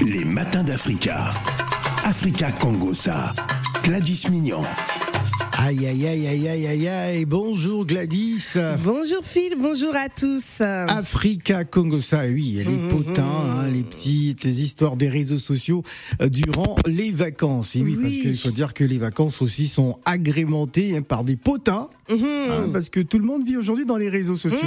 Les matins d'Africa. Africa Congosa. Gladys Mignon. Aïe, aïe, aïe, aïe, aïe, aïe, aïe. Bonjour Gladys. Bonjour Phil, bonjour à tous. Africa Congosa, oui, les potins, hein, les petites histoires des réseaux sociaux euh, durant les vacances. Et oui, parce Oui. qu'il faut dire que les vacances aussi sont agrémentées hein, par des potins, hein, parce que tout le monde vit aujourd'hui dans les réseaux sociaux.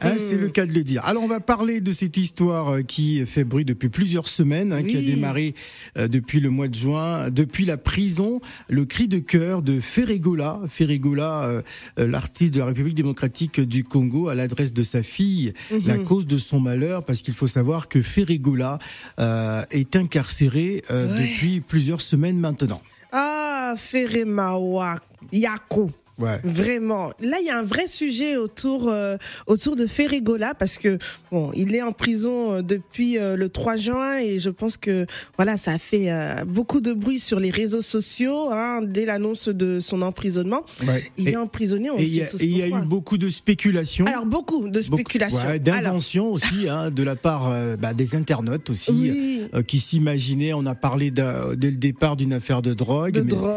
Hein, c'est le cas de le dire. Alors on va parler de cette histoire euh, qui fait bruit depuis plusieurs semaines, hein, qui a démarré euh, depuis le mois de juin, depuis la prison, le cri de cœur de Ferregola, Ferregola, euh, l'artiste de la République démocratique du Congo, à l'adresse de sa fille, la cause de son malheur, parce qu'il faut savoir que Ferregola euh, est incarcéré Ouais. depuis plusieurs semaines maintenant. Ah, Feremawa, Yako. Ouais. Vraiment. Là, il y a un vrai sujet autour euh, autour de Ferregola parce que bon, il est en prison euh, depuis euh, le 3 juin et je pense que voilà, ça a fait euh, beaucoup de bruit sur les réseaux sociaux hein, dès l'annonce de son emprisonnement. Ouais. Il Et- est emprisonné. On Et il y a, et il y a eu beaucoup de spéculations. alors beaucoup de spéculations. ouais, d'inventions aussi hein, de la part bah, des internautes aussi oui, qui s'imaginaient. On a parlé dès le départ d'une affaire de drogue, de mais drogue,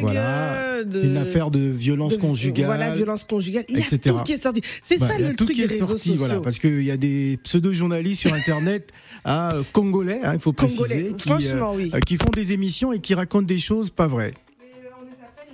voilà, de une affaire de violence de- conjugale. Voilà, violence conjugale. Il y a etc. tout qui est sorti. C'est Bah, ça le tout truc qui des est réseaux sorti, sociaux. voilà, parce qu'il y a des pseudo-journalistes sur Internet, hein, euh, congolais, hein, il faut préciser, Congolais, qui, franchement, oui. euh, qui font des émissions et qui racontent des choses pas vraies.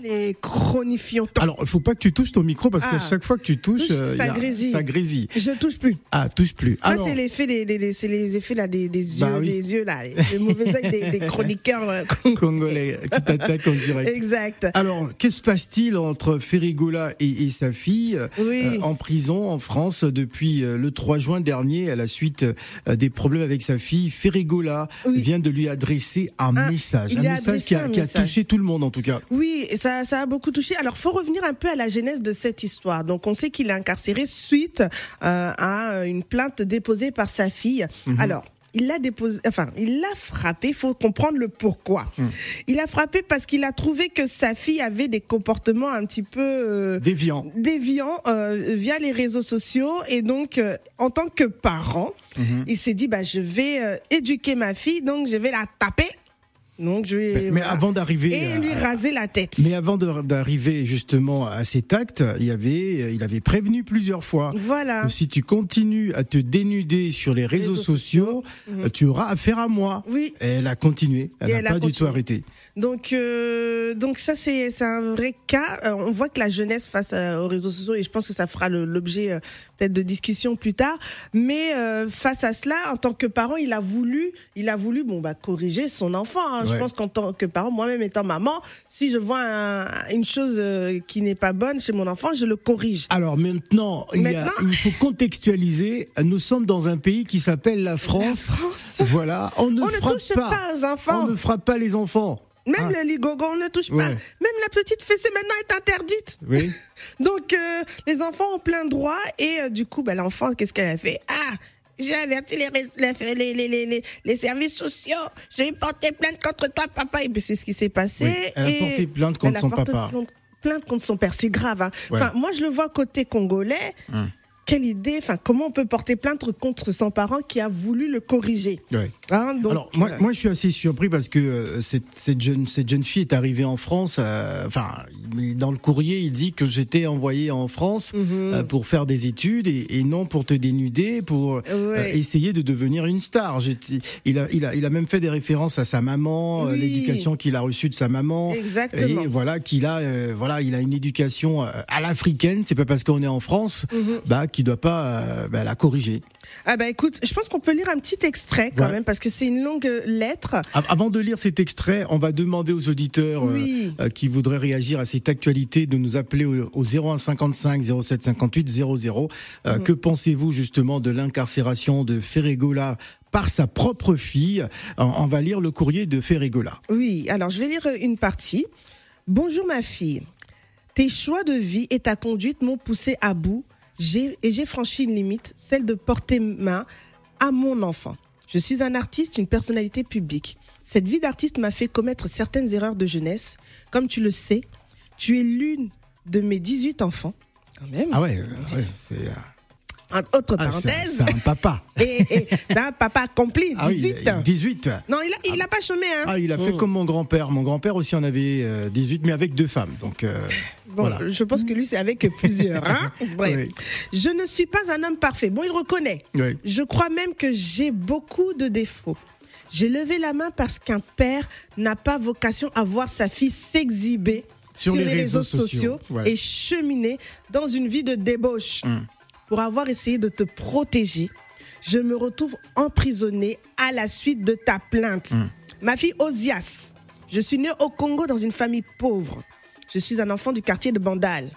Les chronifions. Alors, il faut pas que tu touches ton micro parce qu'à Ah. chaque fois que tu touches, Touche, euh, ça a- grésille. ça grésille. Je touche plus. Ah, touche plus. Ça, c'est l'effet des, des- les effets là des, des yeux, Bah oui. des yeux là, les mauvais œils des, des chroniqueurs. euh, congolais qui t'attaquent en direct. exact. Alors, que se passe-t-il entre Ferrigola et, et sa fille euh, Oui. en prison en France depuis euh, le 3 juin dernier à la suite euh, des problèmes avec sa fille? Ferrigola Oui. vient de lui adresser un Un- message, un message qui a, qui a touché tout le monde en tout cas. Oui, et ça, ça a beaucoup touché. Alors, faut revenir un peu à la genèse de cette histoire. Donc, on sait qu'il est incarcéré suite euh, à une plainte déposée par sa fille. Mhm. Alors. Il l'a déposé, enfin, il l'a frappé. Il faut comprendre le pourquoi. Mhm. Il a frappé parce qu'il a trouvé que sa fille avait des comportements un petit peu euh, Déviant. déviant euh, via les réseaux sociaux et donc euh, en tant que parent, Mhm. il s'est dit bah je vais euh, éduquer ma fille donc je vais la taper. Donc je vais Mais, voilà. avant d'arriver et lui raser la tête. mais avant d'arriver justement à cet acte, il avait il avait prévenu plusieurs fois Voilà. que si tu continues à te dénuder sur les réseaux, Réseaux sociaux, sociaux. tu auras affaire à moi. Oui. Et elle a continué, elle n'a pas du tout continué. arrêté. Donc euh, donc ça c'est c'est un vrai cas. Euh, on voit que la jeunesse face euh, aux réseaux sociaux et je pense que ça fera l'objet euh, peut-être de discussions plus tard. Mais euh, face à cela, en tant que parent, il a voulu il a voulu bon bah corriger son enfant. hein. Je pense qu'en tant que parent, moi-même étant maman, si je vois un- une chose euh, qui n'est pas bonne chez mon enfant, je le corrige. Alors maintenant, il, a- faut contextualiser. Nous sommes dans un pays qui s'appelle la France. La France. Voilà, on ne On ne frappe touche pas. pas aux enfants. On ne frappe pas les enfants. Même Ah. le ligogo, on ne touche pas. Ouais. Même la petite fessée maintenant est interdite. Oui. Donc euh, les enfants ont plein droit et euh, du coup bah, l'enfant qu'est-ce qu'elle a fait? Ah j'ai averti les, les, les, les, les, les- les services sociaux, j'ai porté plainte contre toi papa et puis c'est ce qui s'est passé. Oui, elle a et porté plainte contre son papa. Plainte, plainte contre son père, c'est grave. Hein. Ouais. Enfin, moi je le vois côté congolais. Hum. Quelle idée, enfin comment on peut porter plainte contre son parent qui a voulu le corriger Ouais. Hein, donc, Alors moi, euh, moi, je suis assez surpris parce que euh, cette, cette jeune cette jeune fille est arrivée en France. euh, Enfin, dans le courrier, il dit que j'étais envoyé en France Mhm. pour faire des études et, et non pour te dénuder, pour Ouais. essayer de devenir une star. Il a, il a, il a même fait des références à sa maman, Oui. l'éducation qu'il a reçue de sa maman. Exactement. Et voilà qu'il a, voilà, il a une éducation à l'africaine. C'est pas parce qu'on est en France, Mhm. bah, qu'il doit pas euh, bah, la corriger. Ah bah écoute, je pense qu'on peut lire un petit extrait quand Ouais. même parce que c'est une longue lettre. Av- Avant de lire cet extrait, on va demander aux auditeurs euh, Oui. euh, qui voudraient réagir à cette actualité de nous appeler au, au 01 55 07 58 00. Euh, Que pensez-vous justement de l'incarcération de Ferregola par sa propre fille? On, va lire le courrier de Ferregola. Oui, alors je vais lire une partie. Bonjour ma fille. Tes choix de vie et ta conduite m'ont poussé à bout et j'ai franchi une limite, celle de porter main à mon enfant. Je suis un artiste, une personnalité publique. Cette vie d'artiste m'a fait commettre certaines erreurs de jeunesse. Comme tu le sais, tu es l'une de mes 18 enfants. Quand même. Ah ouais, euh, ouais c'est. Euh, autre Ah, c'est- parenthèse. C'est un papa. Et, un papa accompli, 18. Ah oui, 18. Non, il a, il a pas chômé, hein. Ah, il a fait Mm. comme mon grand-père. Mon grand-père aussi en avait euh, 18, mais avec deux femmes. Donc, euh, Bon, voilà. je pense que lui, c'est avec plusieurs. Hein Bref. Oui. Je ne suis pas un homme parfait. Bon, il reconnaît. Oui. Je crois même que j'ai beaucoup de défauts. J'ai levé la main parce qu'un père n'a pas vocation à voir sa fille s'exhiber Sur les réseaux sociaux, ouais. et cheminer dans une vie de débauche. Mm. Pour avoir essayé de te protéger, je me retrouve emprisonnée à la suite de ta plainte. Mm. Ma fille Osias, je suis née au Congo dans une famille pauvre. Je suis un enfant du quartier de Bandal.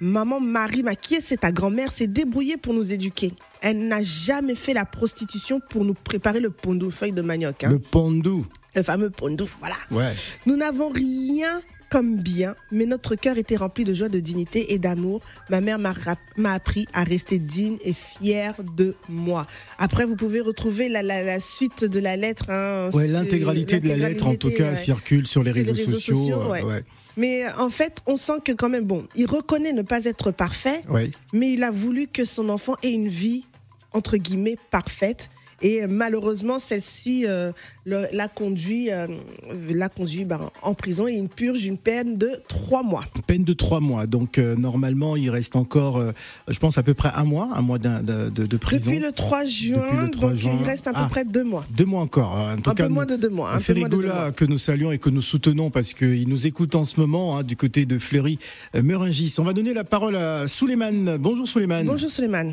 Maman Marie, ma qui est c'est ta grand-mère, s'est débrouillée pour nous éduquer. Elle n'a jamais fait la prostitution pour nous préparer le pondou, feuille de manioc. hein. Le pandou. Le fameux pondou, voilà. Ouais. Nous n'avons rien comme bien, mais notre cœur était rempli de joie, de dignité et d'amour. Ma mère m'a appris à rester digne et fière de moi. Après, vous pouvez retrouver la, la- la suite de la lettre. hein, Ouais, l'intégralité de la lettre, en tout cas, ouais. circule sur les Sur les réseaux, sociaux. sociaux, euh, ouais. ouais. Mais euh, en fait, on sent que quand même, bon, il reconnaît ne pas être parfait, Ouais. mais il a voulu que son enfant ait une vie, entre guillemets, parfaite. Et euh, malheureusement, celle-ci euh, l'a conduit, euh, l'a conduit ben, en prison et il purge une peine de trois mois. Peine de trois mois. Donc, euh, normalement, il reste encore, je pense, à peu près un mois, un mois de, de, de prison. Depuis le 3 juin, Depuis le 3 donc juin. il reste à peu Ah. près deux mois. Deux mois encore. En tout Un cas, peu moins de deux mois. Un Ferrigola, mois. que nous saluons et que nous soutenons parce qu'il nous écoute en ce moment hein, du côté de Fleury, Meringis. On va donner la parole à Souleymane. Bonjour Souleymane. Bonjour Suleiman.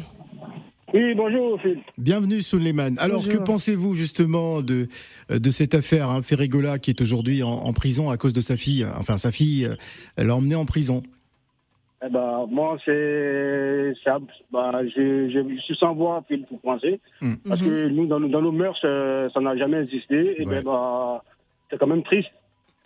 Oui, bonjour, Phil. Bienvenue Souleymane. Alors Bonjour. que pensez-vous justement de euh, de cette affaire hein, Ferrigola qui est aujourd'hui en, en prison à cause de sa fille Enfin sa fille, euh, elle l'a emmené en prison? Eh ben, moi, c'est. ça- Bah, je, je, je suis sans voix, Phil, pour penser. Mm. Parce que nous, dans, nos- dans nos mœurs, euh, ça n'a jamais existé. Et Ouais. ben, bah, c'est quand même triste.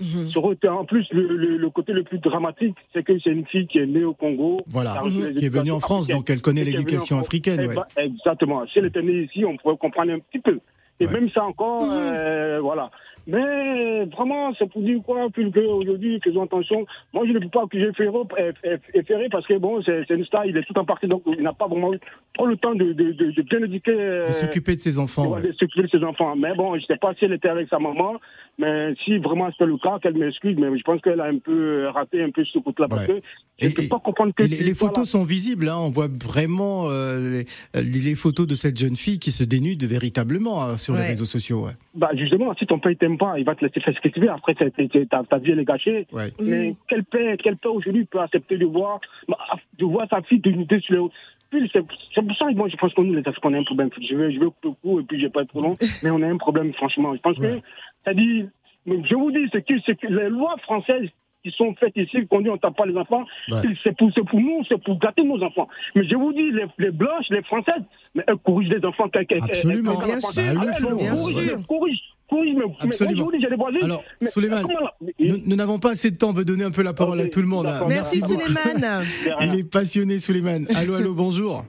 Mhm. Sur- En plus, le, le, le côté le plus dramatique, c'est que c'est une fille qui est née au Congo. Voilà. qui est venue éducations en France, donc elle connaît venue l'éducation africaine. Eh ouais. ben, exactement. Si elle était née ici, on pourrait comprendre un petit peu. Et Ouais. même ça encore, euh, voilà. Mais vraiment, c'est pour dire quoi, Phil, qu'aujourd'hui, faisons attention. Moi, je ne peux pas accuser Ferro, euh, euh, Ferré parce que bon, c'est une star, il est tout en partie, donc il n'a pas vraiment eu trop le temps de, de, de, de bien éduquer. euh, De s'occuper de ses enfants. ouais, ouais. de s'occuper de ses enfants. Mais bon, je ne sais pas si elle était avec sa maman, mais si vraiment c'était le cas, qu'elle m'excuse, mais je pense qu'elle a un peu raté un peu ce côté-là parce que je ne peux pas comprendre que. Les, photos sont visibles, hein, on voit vraiment euh, les, les photos de cette jeune fille qui se dénude véritablement hein, sur les réseaux sociaux. Ouais. Bah, justement, si ton père ne t'aime pas, il va te laisser faire ce que tu veux. Après, t'as- t'as- ta, ta vie, elle est gâchée. Ouais. Mais quel père, quel père aujourd'hui peut accepter de voir, bah, de voir sa fille dénudée sur les. Puis C'est pour ça que moi je pense que nous les Africains on a un problème. Je vais, je vais couper le coup et puis je vais pas être trop long, mais on a un problème franchement. Je pense Ouais. que, c'est-à-dire, je vous dis, c'est que, c'est que les lois françaises qui sont faites ici, qu'on dit on tape pas les enfants, Ouais. c'est pour, c'est pour nous, c'est pour gâter nos enfants. Mais je vous dis, les, les blanches, les françaises, mais elles corrigent les enfants. qu'elles- qu'elles- Absolument. elles- Bien elles- sûr. elles- elles le elles font, bien elles sûr. corrigent, corrigent, mais, mais Absolument. vous dis, j'ai des voisins. Alors, mais- Souleymane, Mais- Nous n'avons pas assez de temps, on veut donner un peu la parole à tout le monde. Merci beaucoup. Suleiman. Il est passionné, Souleymane. Allô, allô, bonjour.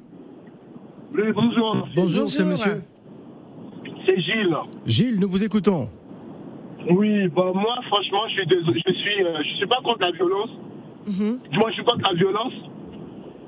Oui, bonjour, Bonjour, c'est monsieur. c'est Gilles. Gilles, nous vous écoutons. Oui, bah moi, franchement, je suis désolé, je suis, euh, je suis pas contre la violence. Mhm. Moi, je suis contre la violence.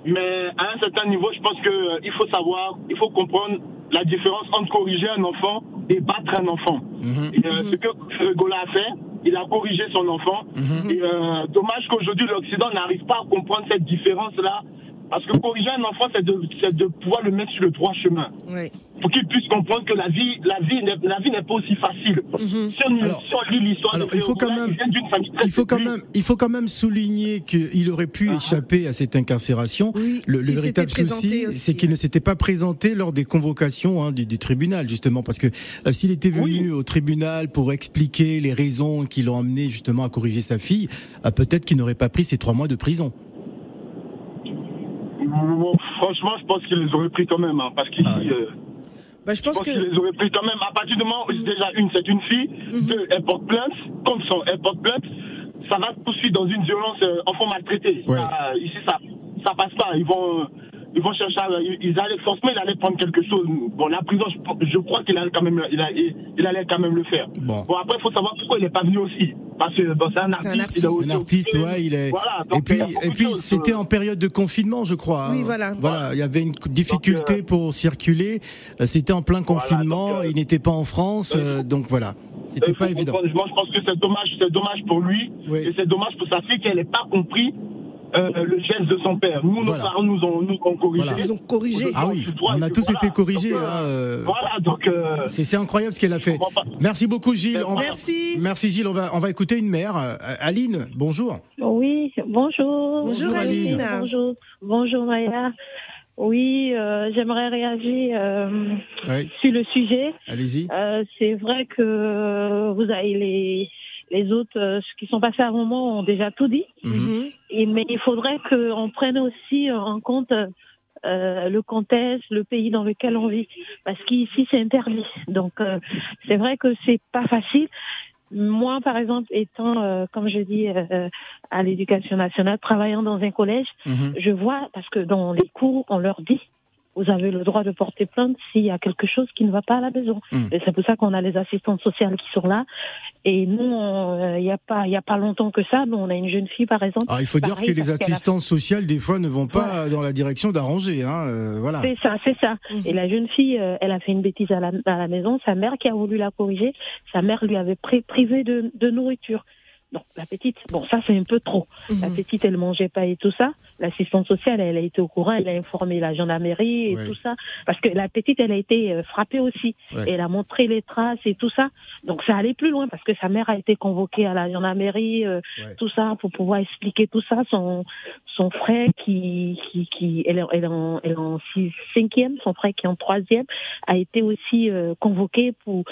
Mais à un certain niveau, je pense que euh, il faut savoir, il faut comprendre la différence entre corriger un enfant et battre un enfant. Mhm. Et, euh, Ce que Fregola a fait, il a corrigé son enfant. Mhm. Et euh, dommage qu'aujourd'hui l'Occident n'arrive pas à comprendre cette différence-là. Parce que corriger un enfant, c'est de, c'est de pouvoir le mettre sur le droit chemin. Oui. Pour qu'ils puissent comprendre que la vie, la vie, n'est- la vie n'est pas aussi facile. Si, on, Alors- si on lit l'histoire alors, de il faut quand même- il vient d'une famille très Il faut quand même, il faut quand même souligner qu'il aurait pu échapper à cette incarcération. Oui, le, véritable souci, aussi, c'est qu'il ouais. ne s'était pas présenté lors des convocations hein, du, du tribunal, justement, parce que euh, s'il était venu au tribunal pour expliquer les raisons qui l'ont amené justement à corriger sa fille, euh, peut-être qu'il n'aurait pas pris ces trois mois de prison. Bon, franchement, je pense qu'ils les auraient pris quand même, hein, parce qu'ici, Ah oui. euh, Bah, je je pense pense qu'ils que. les auraient pris quand même. À partir du moment où déjà une, c'est une fille, deux, elle porte plainte, comme son, elle porte plainte, ça va poursuivre dans une violence euh, enfant maltraité. Ouais. Ça, ici, ça, ça passe pas. Ils vont, ils vont chercher, à- ils allaient forcément, il allait prendre quelque chose. Bon, la prison, je, je crois qu'il allait quand même, il, a- il- il allait quand même le faire. Bon. après, il faut savoir pourquoi il n'est pas venu aussi. Parce que bon, c'est un artiste. il est artiste. aussi Un artiste, ouais, il est. Voilà, et puis, il et puis, c'était euh, en période de confinement, je crois. Oui, hein. voilà. Voilà, il y avait une difficulté euh, pour circuler. Euh, C'était en plein Voilà, confinement. donc, euh, il n'était pas en France, euh, donc voilà. C'était il pas évident. Moi, je pense que c'est dommage, c'est dommage pour lui, Oui. et c'est dommage pour sa fille qu'elle n'ait pas compris euh, le geste de son père. Nous, Voilà. nos parents nous ont, nous ont corrigé. Voilà. Ils ont corrigé. Ah oui, on a tous été corrigés. hein, euh, Voilà, donc. euh, C'est c'est incroyable ce qu'elle a fait. Merci beaucoup Gilles. On va- Merci. Merci Gilles. On va, on va écouter une mère. Euh, Aline, bonjour. Oui, bonjour. Bonjour, Aline. Bonjour, bonjour Maya. Oui, euh, j'aimerais réagir euh, Oui, sur le sujet. allez-y. Euh, c'est vrai que vous avez les les autres euh, qui sont passés à un moment ont déjà tout dit. Mhm. Mhm. Et, mais il faudrait qu'on prenne aussi en compte euh, le contexte, le pays dans lequel on vit, parce qu'ici c'est interdit. Donc euh, c'est vrai que c'est pas facile. Moi, par exemple, étant, euh, comme je dis, euh, à l'éducation nationale, travaillant dans un collège, Mhm. je vois, parce que dans les cours, on leur dit, vous avez le droit de porter plainte s'il y a quelque chose qui ne va pas à la maison. Mm. Et c'est pour ça qu'on a les assistantes sociales qui sont là. Et nous, euh, il n'y a pas, il y a pas longtemps que ça, nous, on a une jeune fille, par exemple. Alors, il faut dire que les a- assistantes sociales, des fois, ne vont pas dans la direction d'arranger. Hein, euh, voilà. C'est ça, c'est ça. Mhm. Et la jeune fille, euh, elle a fait une bêtise à la, à la maison. Sa mère qui a voulu la corriger, sa mère lui avait pri- privé de, de nourriture. Donc la petite, bon ça c'est un peu trop. La Mhm. petite elle mangeait pas et tout ça. L'assistante sociale elle a été au courant, elle a informé la gendarmerie et tout ça. Parce que la petite elle a été euh, frappée aussi. Et elle a montré les traces et tout ça. Donc ça allait plus loin parce que sa mère a été convoquée à la gendarmerie, euh, tout ça pour pouvoir expliquer tout ça. Son son frère qui qui qui elle, est- elle en elle en six, cinquième, son frère qui est en troisième a été aussi euh, convoqué pour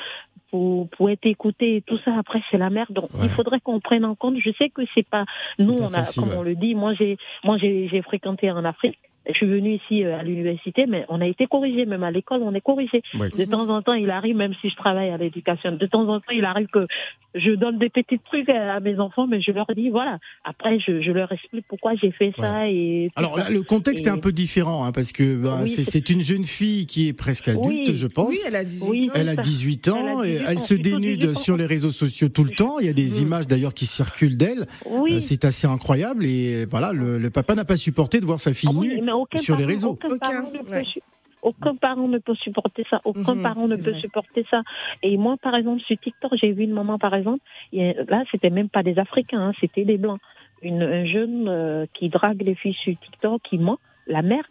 pour, pour être écouté et tout ça. Après, c'est la mère. Donc, Ouais. il faudrait qu'on prenne en compte. Je sais que c'est pas nous, pas on a, facile, comme ouais. on le dit. Moi, j'ai, moi, j'ai, j'ai fréquenté en Afrique. Je suis venue ici euh, à l'université, mais on a été corrigé. Même à l'école, on est corrigé. De temps en temps, il arrive, même si je travaille à l'éducation, de temps en temps, il arrive que je donne des petits trucs à mes enfants, mais je leur dis, voilà. Après, je, je leur explique pourquoi j'ai fait ça et. Alors là, le contexte Et- est un peu différent hein, parce que Oui, c'est une jeune fille qui est presque adulte, Oui. je pense. Oui, elle a 18 Oui. ans. Elle a ça. 18 ans Elle a et 18 elle ans, se dénude 18 ans. sur les réseaux sociaux tout le temps. Il y a des Mhm. images d'ailleurs qui circulent d'elle. Oui. Euh, C'est assez incroyable et voilà, le, le papa n'a pas supporté de voir sa fille Ah oui, nue mais aucun sur les parent- réseaux. Aucun, Aucun, parent ne peut ouais. su- aucun parent ne peut supporter ça. Aucun Mhm, parent ne peut vrai. supporter ça. Et moi, par exemple, sur TikTok, j'ai vu une maman, par exemple, a- là, c'était même pas des Africains, hein, c'était des Blancs. Une, un jeune euh, qui drague les filles sur TikTok, qui ment. La mère,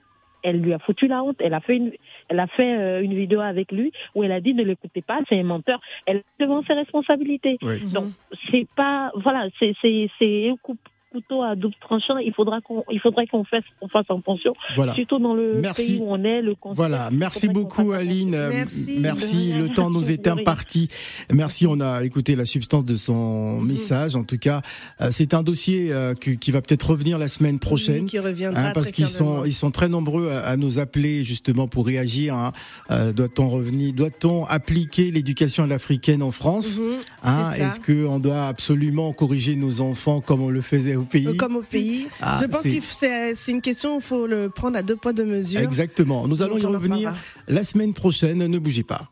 elle lui a foutu la honte. Elle a fait une, elle a fait euh, une vidéo avec lui où elle a dit ne l'écoutez pas, c'est un menteur. Elle est devant ses responsabilités. Ouais. Donc c'est pas voilà, c'est c'est c'est un coup couteau à double tranchant. Il faudra qu'on il faudrait qu'on fasse qu'on fasse attention, Voilà. surtout dans le Merci. pays où on est, le. Voilà, merci beaucoup. Aline. Euh, Merci. Merci. Le temps nous est imparti. Merci, on a écouté la substance de son Mhm. message. En tout cas, euh, c'est un dossier euh, qui va peut-être revenir la semaine prochaine. Oui, qui reviendra Hein, parce qu'ils sont ils sont très nombreux à, à nous appeler justement pour réagir. hein. Euh, doit-on revenir Doit-on appliquer l'éducation à l'africaine en France Mhm. hein? Est-ce qu'on doit absolument corriger nos enfants comme on le faisait au pays Euh, Comme au pays. Ah, Je pense que c'est une question, il faut le prendre à deux poids, deux mesures. Exactement. Nous allons y revenir la semaine prochaine. Ne bougez pas.